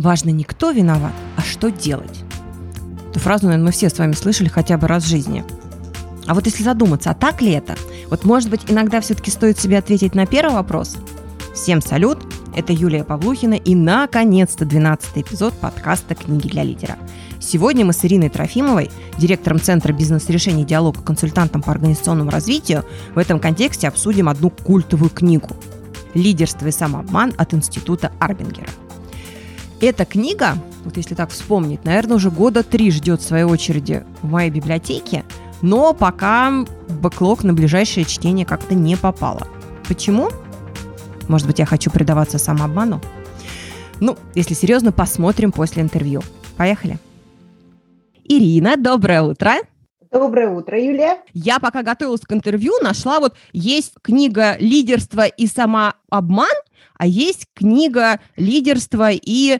Важно не кто виноват, а что делать. Эту фразу, наверное, мы все с вами слышали хотя бы раз в жизни. А вот если задуматься, а так ли это? Вот, может быть, иногда все-таки стоит себе ответить на первый вопрос? Всем салют! Это Юлия Павлухина и, наконец-то, 12 эпизод подкаста «Книги для лидера». Сегодня мы с Ириной Трофимовой, директором Центра бизнес-решений диалога, консультантом по организационному развитию, в этом контексте обсудим одну культовую книгу «Лидерство и самообман» от Института Арбингера. Эта книга, вот если так вспомнить, наверное, уже года три ждет своей очереди в моей библиотеке, но пока бэклог на ближайшее чтение как-то не попало. Почему? Может быть, я хочу предаваться самообману? Ну, если серьезно, посмотрим после интервью. Поехали. Ирина, доброе утро. Доброе утро, Юлия. Я пока готовилась к интервью, нашла вот есть книга «Лидерство и самообман», а есть книга «Лидерство и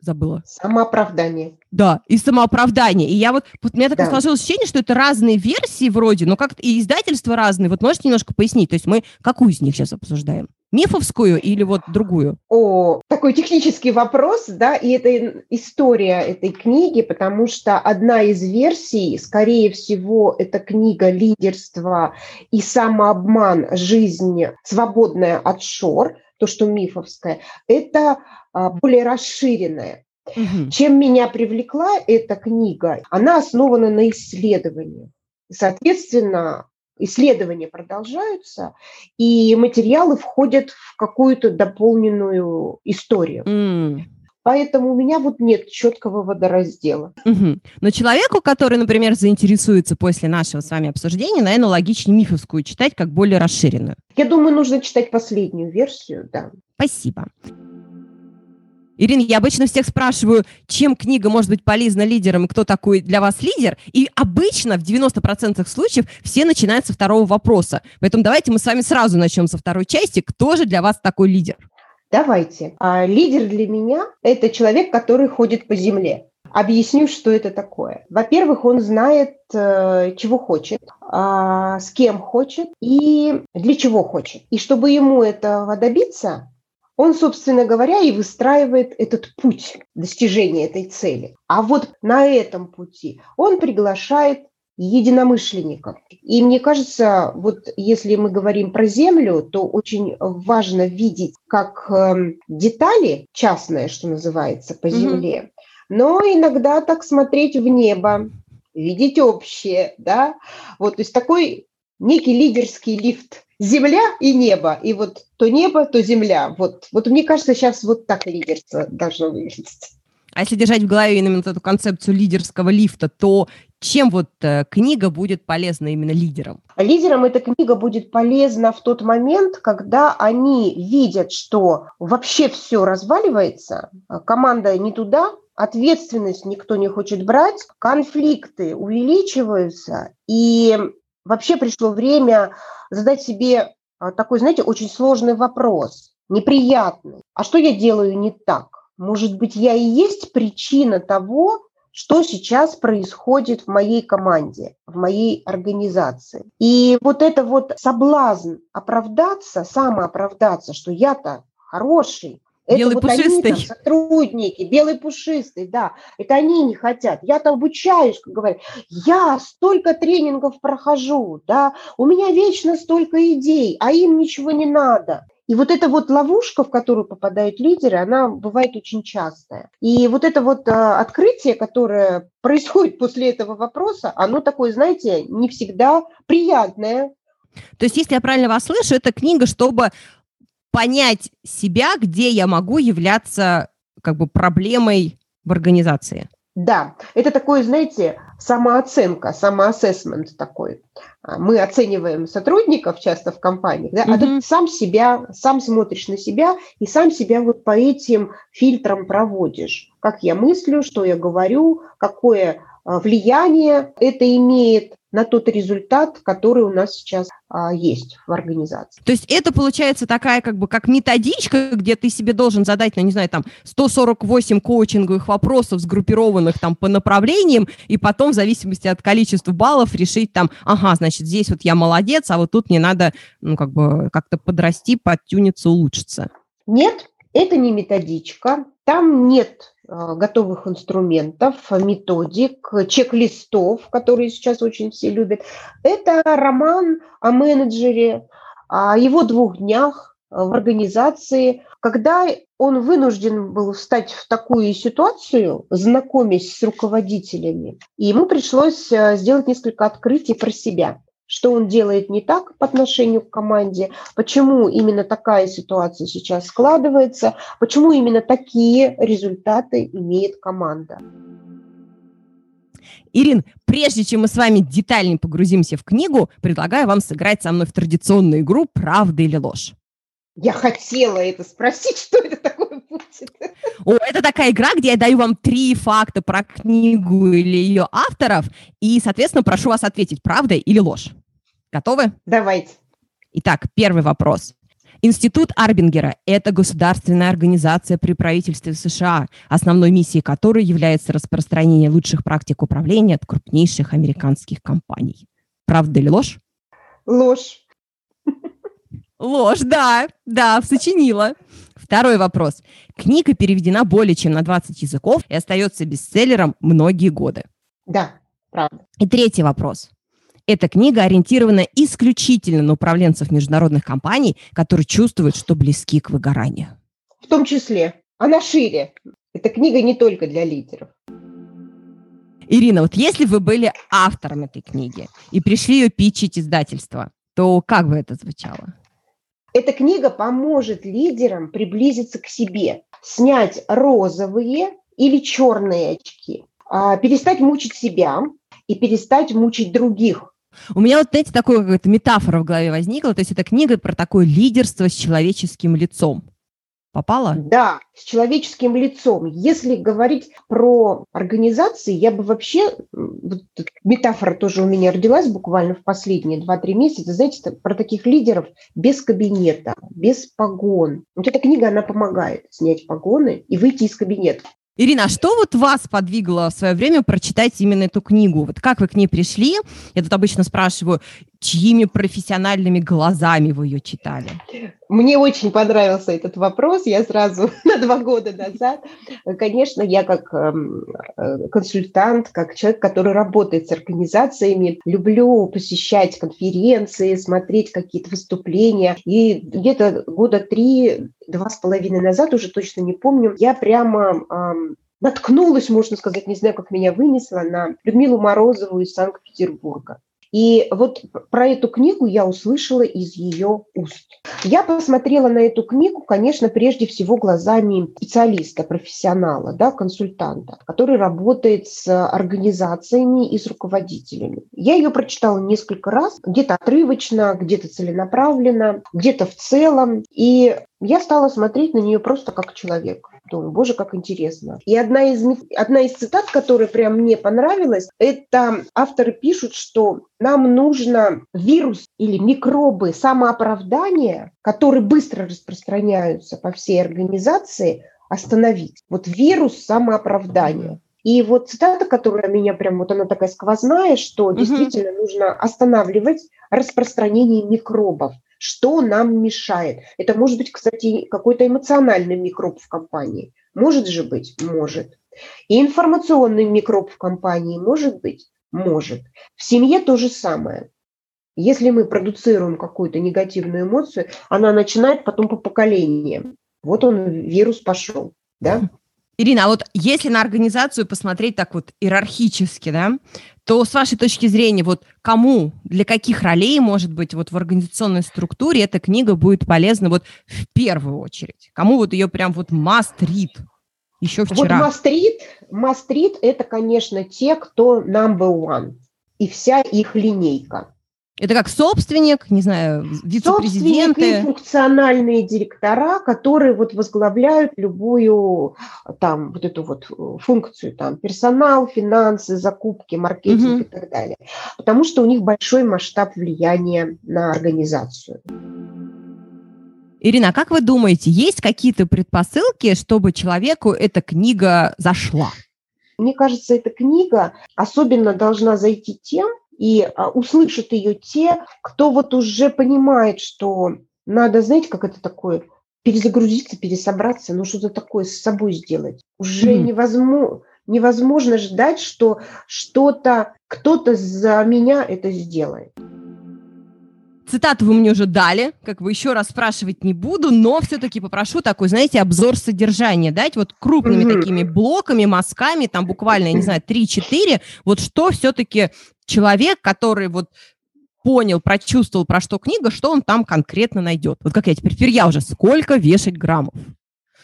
забыла. Самооправдание. Да, и самооправдание. И я вот, вот у меня такое да. сложилось ощущение, что это разные версии вроде, но как-то и издательства разные. Вот можете немножко пояснить? То есть мы какую из них сейчас обсуждаем? Мифовскую или вот другую? О, такой технический вопрос, да, и это история этой книги, потому что одна из версий, скорее всего, это книга «Лидерство и самообман. Жизнь свободная от шор», то, что мифовская, это а, более расширенная. Угу. Чем меня привлекла эта книга? Она основана на исследовании. Соответственно, исследования продолжаются, и материалы входят в какую-то дополненную историю. Mm. Поэтому у меня вот нет четкого водораздела. Угу. Но человеку, который, например, заинтересуется после нашего с вами обсуждения, наверное, логичнее мифовскую читать как более расширенную. Я думаю, нужно читать последнюю версию, да. Спасибо. Ирина, я обычно всех спрашиваю, чем книга может быть полезна лидерам и кто такой для вас лидер. И обычно в 90% случаев все начинают со второго вопроса. Поэтому давайте мы с вами сразу начнем со второй части. Кто же для вас такой лидер? Давайте. А, лидер для меня – это человек, который ходит по земле. Объясню, что это такое. Во-первых, он знает, э, чего хочет, а, с кем хочет и для чего хочет. И чтобы ему этого добиться, он, собственно говоря, и выстраивает этот путь достижения этой цели. А вот на этом пути он приглашает единомышленников. И мне кажется, вот если мы говорим про Землю, то очень важно видеть как э, детали частные, что называется, по Земле, mm-hmm. но иногда так смотреть в небо, видеть общее, да, вот, то есть такой некий лидерский лифт земля и небо, и вот то небо, то земля. Вот, вот мне кажется, сейчас вот так лидерство должно выглядеть. А если держать в голове именно эту концепцию лидерского лифта, то чем вот э, книга будет полезна именно лидерам? Лидерам эта книга будет полезна в тот момент, когда они видят, что вообще все разваливается, а команда не туда, ответственность никто не хочет брать, конфликты увеличиваются, и вообще пришло время задать себе а, такой, знаете, очень сложный вопрос, неприятный. А что я делаю не так? Может быть, я и есть причина того, что сейчас происходит в моей команде, в моей организации. И вот это вот соблазн оправдаться, самооправдаться, что я-то хороший, Белый это вот пушистый. Они, там, сотрудники, белый пушистый, да. Это они не хотят. Я-то обучаюсь, как говорят. Я столько тренингов прохожу, да. У меня вечно столько идей, а им ничего не надо. И вот эта вот ловушка, в которую попадают лидеры, она бывает очень частая. И вот это вот а, открытие, которое происходит после этого вопроса, оно такое, знаете, не всегда приятное. То есть, если я правильно вас слышу, это книга, чтобы понять себя, где я могу являться как бы проблемой в организации. Да, это такое, знаете, самооценка, самоассессмент такой. А, мы оцениваем сотрудников часто в компаниях, да, mm-hmm. а ты сам себя, сам смотришь на себя и сам себя вот по этим фильтрам проводишь. Как я мыслю, что я говорю, какое влияние это имеет на тот результат, который у нас сейчас а, есть в организации. То есть это получается такая как бы как методичка, где ты себе должен задать, ну не знаю, там 148 коучинговых вопросов, сгруппированных там по направлениям, и потом в зависимости от количества баллов решить там, ага, значит, здесь вот я молодец, а вот тут мне надо, ну как бы как-то подрасти, подтюниться, улучшиться. Нет, Это не методичка, там нет готовых инструментов, методик, чек-листов, которые сейчас очень все любят. Это роман о менеджере, о его двух днях в организации, когда он вынужден был встать в такую ситуацию, знакомясь с руководителями, и ему пришлось а, сделать несколько открытий про себя что он делает не так по отношению к команде, почему именно такая ситуация сейчас складывается, почему именно такие результаты имеет команда. Ирин, прежде чем мы с вами детальнее погрузимся в книгу, предлагаю вам сыграть со мной в традиционную игру «Правда или ложь». Я хотела это спросить, что это такое будет. О, это такая игра, где я даю вам три факта про книгу или ее авторов, и, соответственно, прошу вас ответить, правда или ложь. Готовы? Давайте. Итак, первый вопрос. Институт Арбингера – это государственная организация при правительстве США, основной миссией которой является распространение лучших практик управления от крупнейших американских компаний. Правда или ложь? Ложь. Ложь, да, да, сочинила. Второй вопрос. Книга переведена более чем на 20 языков и остается бестселлером многие годы. Да, правда. И третий вопрос. Эта книга ориентирована исключительно на управленцев международных компаний, которые чувствуют, что близки к выгоранию. В том числе. Она шире. Эта книга не только для лидеров. Ирина, вот если вы были автором этой книги и пришли ее питчить издательство, то как бы это звучало? Эта книга поможет лидерам приблизиться к себе, снять розовые или черные очки, а, перестать мучить себя и перестать мучить других. У меня вот, знаете, такая какая-то метафора в голове возникла. То есть это книга про такое лидерство с человеческим лицом. Попала? Да, с человеческим лицом. Если говорить про организации, я бы вообще, вот, метафора тоже у меня родилась буквально в последние 2-3 месяца, знаете, про таких лидеров без кабинета, без погон. Вот эта книга, она помогает снять погоны и выйти из кабинета. Ирина, а что вот вас подвигло в свое время прочитать именно эту книгу? Вот как вы к ней пришли? Я тут обычно спрашиваю, чьими профессиональными глазами вы ее читали? Мне очень понравился этот вопрос. Я сразу на два года назад, конечно, я как эм, э, консультант, как человек, который работает с организациями, люблю посещать конференции, смотреть какие-то выступления. И где-то года три, два с половиной назад, уже точно не помню, я прямо наткнулась, можно сказать, не знаю, как меня вынесла, на Людмилу Морозову из Санкт-Петербурга. И вот про эту книгу я услышала из ее уст. Я посмотрела на эту книгу, конечно, прежде всего глазами специалиста, профессионала, да, консультанта, который работает с организациями и с руководителями. Я ее прочитала несколько раз, где-то отрывочно, где-то целенаправленно, где-то в целом. И я стала смотреть на нее просто как человек. Думаю, боже, как интересно. И одна из, одна из цитат, которая прям мне понравилась, это авторы пишут, что нам нужно вирус или микробы самооправдания, которые быстро распространяются по всей организации, остановить. Вот вирус самооправдания. И вот цитата, которая меня прям, вот она такая сквозная, что угу. действительно нужно останавливать распространение микробов. Что нам мешает? Это может быть, кстати, какой-то эмоциональный микроб в компании. Может же быть? Может. И информационный микроб в компании может быть? Может. В семье то же самое. Если мы продуцируем какую-то негативную эмоцию, она начинает потом по поколениям. Вот он, вирус пошел. Да? Ирина, а вот если на организацию посмотреть так вот иерархически, да, то с вашей точки зрения, вот кому, для каких ролей, может быть, вот в организационной структуре эта книга будет полезна вот в первую очередь? Кому вот ее прям вот must read? Еще вчера. Вот must read – это, конечно, те, кто number one. И вся их линейка. Это как собственник, не знаю, вице-президенты. Собственник и функциональные директора, которые вот возглавляют любую там вот эту вот функцию, там персонал, финансы, закупки, маркетинг угу. и так далее. Потому что у них большой масштаб влияния на организацию. Ирина, а как вы думаете, есть какие-то предпосылки, чтобы человеку эта книга зашла? Мне кажется, эта книга особенно должна зайти тем, и а, услышат ее те, кто вот уже понимает, что надо, знаете, как это такое, перезагрузиться, пересобраться, ну что-то такое с собой сделать. Уже mm-hmm. невозможно, невозможно ждать, что что-то, кто-то за меня это сделает. Цитату вы мне уже дали, как бы еще раз спрашивать не буду, но все-таки попрошу такой, знаете, обзор содержания дать вот крупными mm-hmm. такими блоками, мазками, там буквально, я не знаю, 3-4, вот что все-таки человек, который вот понял, прочувствовал, про что книга, что он там конкретно найдет. Вот как я теперь, теперь я уже, сколько вешать граммов?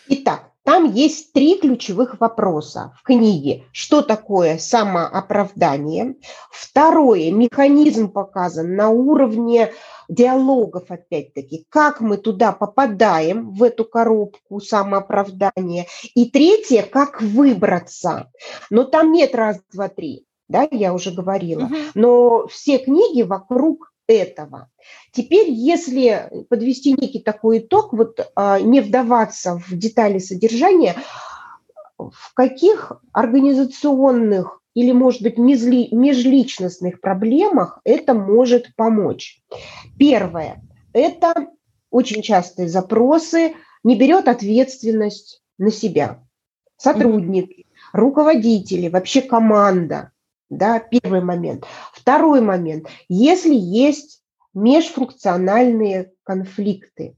Итак, там есть три ключевых вопроса в книге. Что такое самооправдание? Второе, механизм показан на уровне диалогов, опять-таки, как мы туда попадаем, в эту коробку самооправдания. И третье, как выбраться. Но там нет раз, два, три да, я уже говорила, угу. но все книги вокруг этого. Теперь, если подвести некий такой итог, вот а, не вдаваться в детали содержания, в каких организационных или, может быть, межличностных проблемах это может помочь? Первое – это очень частые запросы, не берет ответственность на себя. Сотрудники, руководители, вообще команда да, первый момент. Второй момент. Если есть межфункциональные конфликты.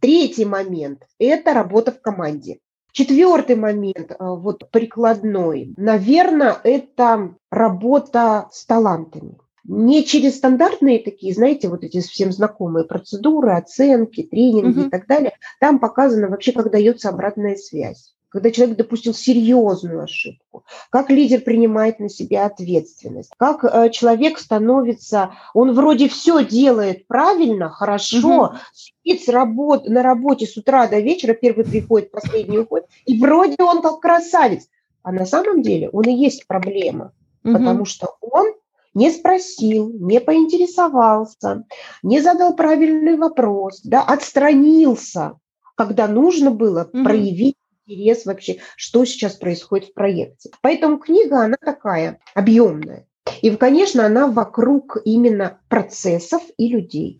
Третий момент – это работа в команде. Четвертый момент, э, вот прикладной, наверное, это работа с талантами. Не через стандартные такие, знаете, вот эти всем знакомые процедуры, оценки, тренинги угу. и так далее. Там показано вообще, как дается обратная связь когда человек допустил серьезную ошибку, как лидер принимает на себя ответственность, как э, человек становится, он вроде все делает правильно, хорошо, угу. сидит с работ, на работе с утра до вечера, первый приходит, последний уходит, и вроде он как красавец, а на самом деле он и есть проблема, угу. потому что он не спросил, не поинтересовался, не задал правильный вопрос, да, отстранился, когда нужно было угу. проявить интерес вообще, что сейчас происходит в проекте. Поэтому книга, она такая объемная. И, конечно, она вокруг именно процессов и людей.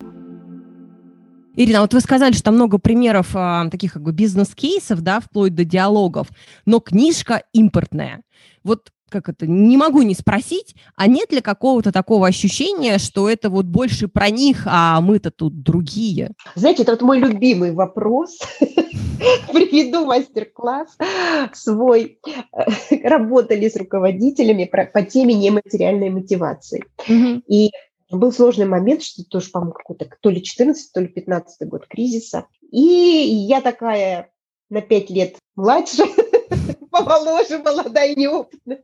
Ирина, вот вы сказали, что много примеров а, таких как бы бизнес-кейсов, да, вплоть до диалогов, но книжка импортная. Вот как это, не могу не спросить, а нет ли какого-то такого ощущения, что это вот больше про них, а мы-то тут другие? Знаете, это вот мой любимый вопрос. Приведу мастер-класс свой. Работали с руководителями по теме нематериальной мотивации. И был сложный момент, что тоже, по-моему, какой-то то ли 14, то ли 15 год кризиса. И я такая на 5 лет младше, помоложе, молодая, неопытная.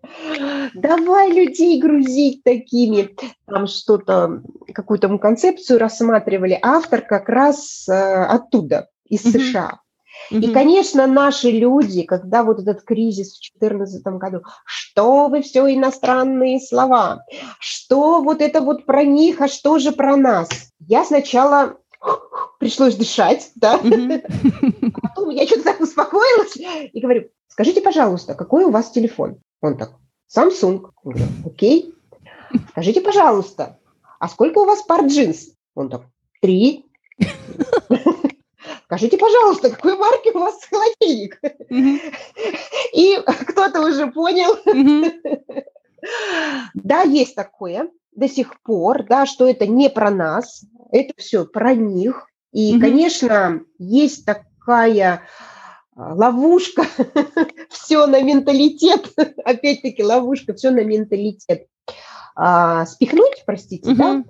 Давай людей грузить такими. Там что-то, какую-то мы концепцию рассматривали. Автор как раз э, оттуда, из США. И, конечно, наши люди, когда вот этот кризис в 2014 году, что вы все иностранные слова, что вот это вот про них, а что же про нас? Я сначала пришлось дышать, да, потом я что-то так успокоилась и говорю, скажите, пожалуйста, какой у вас телефон? Он так, Samsung. Я говорю, окей. Скажите, пожалуйста, а сколько у вас пар джинс? Он так, три. Скажите, пожалуйста, какой марки у вас холодильник? И кто-то уже понял. Да, есть такое до сих пор, да, что это не про нас, это все про них. И, конечно, есть такая ловушка, все на менталитет, опять-таки ловушка, все на менталитет. А, спихнуть, простите, угу. да?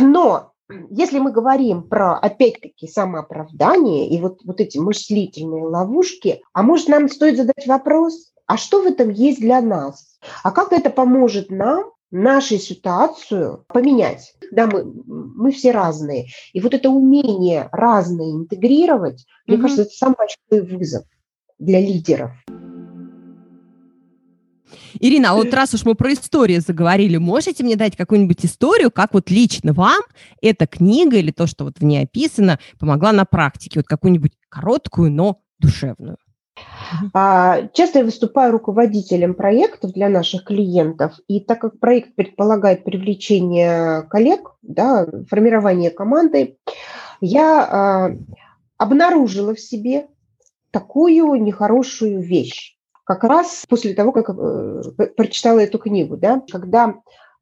Но если мы говорим про, опять-таки, самооправдание и вот, вот эти мыслительные ловушки, а может, нам стоит задать вопрос, а что в этом есть для нас? А как это поможет нам нашу ситуацию поменять. Да, мы, мы все разные. И вот это умение разное интегрировать, mm-hmm. мне кажется, это самый большой вызов для лидеров. Ирина, а вот раз уж мы про историю заговорили, можете мне дать какую-нибудь историю, как вот лично вам эта книга или то, что вот в ней описано, помогла на практике? Вот какую-нибудь короткую, но душевную. А, часто я выступаю руководителем проектов для наших клиентов, и так как проект предполагает привлечение коллег, да, формирование команды, я а, обнаружила в себе такую нехорошую вещь. Как раз после того, как э, прочитала эту книгу, да, когда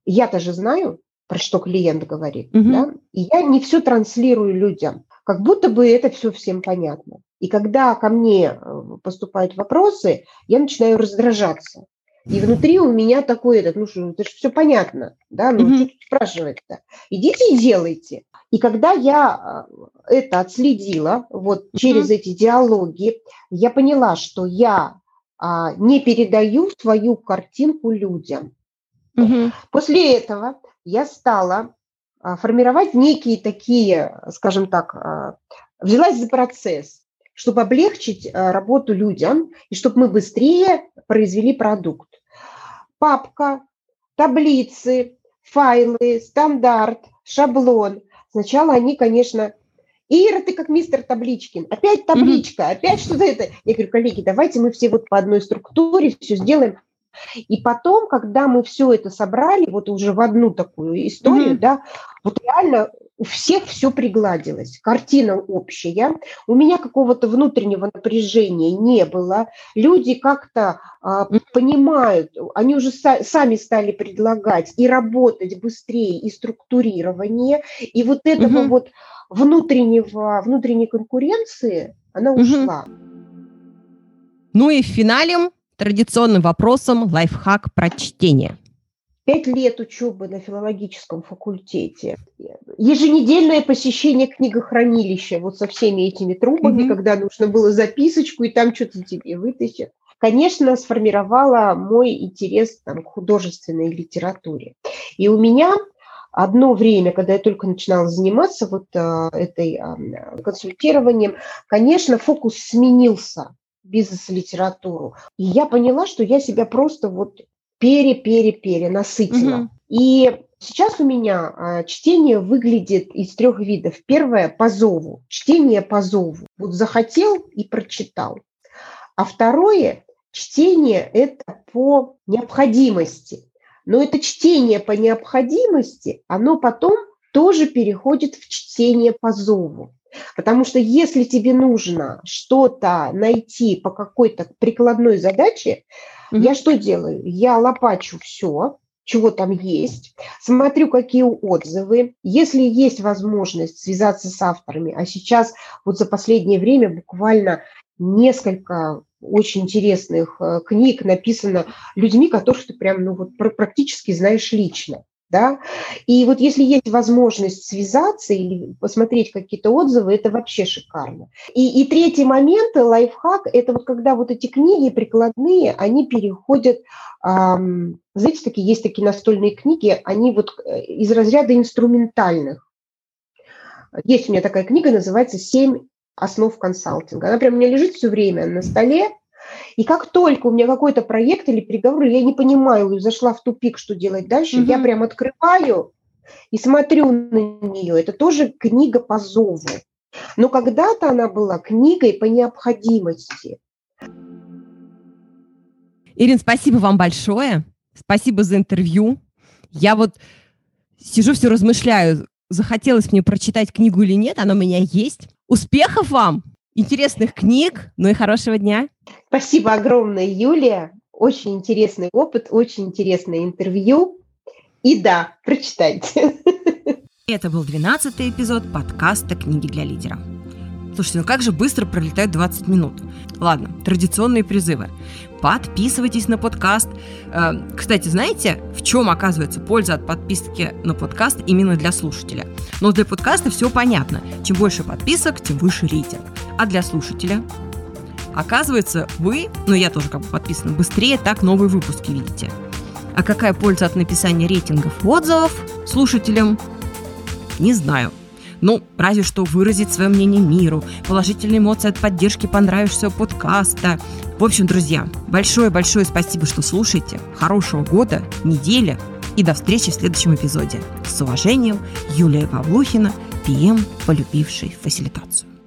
я тоже знаю, про что клиент говорит, угу. да, и я не все транслирую людям, как будто бы это все всем понятно. И когда ко мне э, поступают вопросы, я начинаю раздражаться. И внутри у меня такой этот, ну что, это же все понятно, да, ну mm-hmm. что тут спрашивать-то? Идите и делайте. И когда я э, это отследила, вот mm-hmm. через эти диалоги, я поняла, что я а, не передаю свою картинку людям. Mm-hmm. После этого я стала а, формировать некие такие, скажем так, а, взялась за процесс, чтобы облегчить а, работу людям и чтобы мы быстрее произвели продукт папка, таблицы, файлы, стандарт, шаблон. Сначала они, конечно, Ира, ты как мистер Табличкин. Опять табличка, mm-hmm. опять что-то это. Я говорю, коллеги, давайте мы все вот по одной структуре все сделаем. И потом, когда мы все это собрали, вот уже в одну такую историю, mm-hmm. да, вот реально у всех все пригладилось, картина общая, у меня какого-то внутреннего напряжения не было, люди как-то а, понимают, они уже са- сами стали предлагать и работать быстрее, и структурирование, и вот этого угу. вот внутреннего, внутренней конкуренции, она ушла. Ну и в финале традиционным вопросом лайфхак про чтение. Пять лет учебы на филологическом факультете, еженедельное посещение книгохранилища вот со всеми этими трубами, mm-hmm. когда нужно было записочку, и там что-то тебе вытащат. Конечно, сформировала мой интерес там, к художественной литературе. И у меня одно время, когда я только начинала заниматься вот а, этой а, консультированием, конечно, фокус сменился бизнес-литературу. И я поняла, что я себя просто вот пере-пере-пере насытила. Угу. И сейчас у меня а, чтение выглядит из трех видов. Первое – по зову, чтение по зову. Вот захотел и прочитал. А второе – чтение – это по необходимости. Но это чтение по необходимости, оно потом тоже переходит в чтение по зову. Потому что если тебе нужно что-то найти по какой-то прикладной задаче, mm-hmm. я что делаю? Я лопачу все, чего там есть, смотрю, какие отзывы. Если есть возможность связаться с авторами, а сейчас вот за последнее время буквально несколько очень интересных э, книг написано людьми, которых ты прям ну, вот, практически знаешь лично да, и вот если есть возможность связаться или посмотреть какие-то отзывы, это вообще шикарно. И, и третий момент, лайфхак, это вот когда вот эти книги прикладные, они переходят, эм, знаете, такие есть такие настольные книги, они вот э, из разряда инструментальных. Есть у меня такая книга, называется «Семь основ консалтинга». Она прям у меня лежит все время на столе, и как только у меня какой-то проект или переговор, я не понимаю, зашла в тупик, что делать дальше, угу. я прям открываю и смотрю на нее. Это тоже книга по зову. Но когда-то она была книгой по необходимости. Ирин, спасибо вам большое. Спасибо за интервью. Я вот сижу все размышляю, захотелось мне прочитать книгу или нет, она у меня есть. Успехов вам! интересных книг, ну и хорошего дня. Спасибо огромное, Юлия. Очень интересный опыт, очень интересное интервью. И да, прочитайте. Это был 12 эпизод подкаста «Книги для лидера». Слушайте, ну как же быстро пролетают 20 минут. Ладно, традиционные призывы. Подписывайтесь на подкаст. Э, кстати, знаете, в чем оказывается польза от подписки на подкаст именно для слушателя? Но для подкаста все понятно. Чем больше подписок, тем выше рейтинг. А для слушателя? Оказывается, вы, ну я тоже как бы подписана, быстрее так новые выпуски видите. А какая польза от написания рейтингов отзывов слушателям? Не знаю. Ну, разве что выразить свое мнение миру, положительные эмоции от поддержки понравившегося подкаста. В общем, друзья, большое-большое спасибо, что слушаете. Хорошего года, недели и до встречи в следующем эпизоде. С уважением, Юлия Павлухина, ПМ, полюбивший фасилитацию.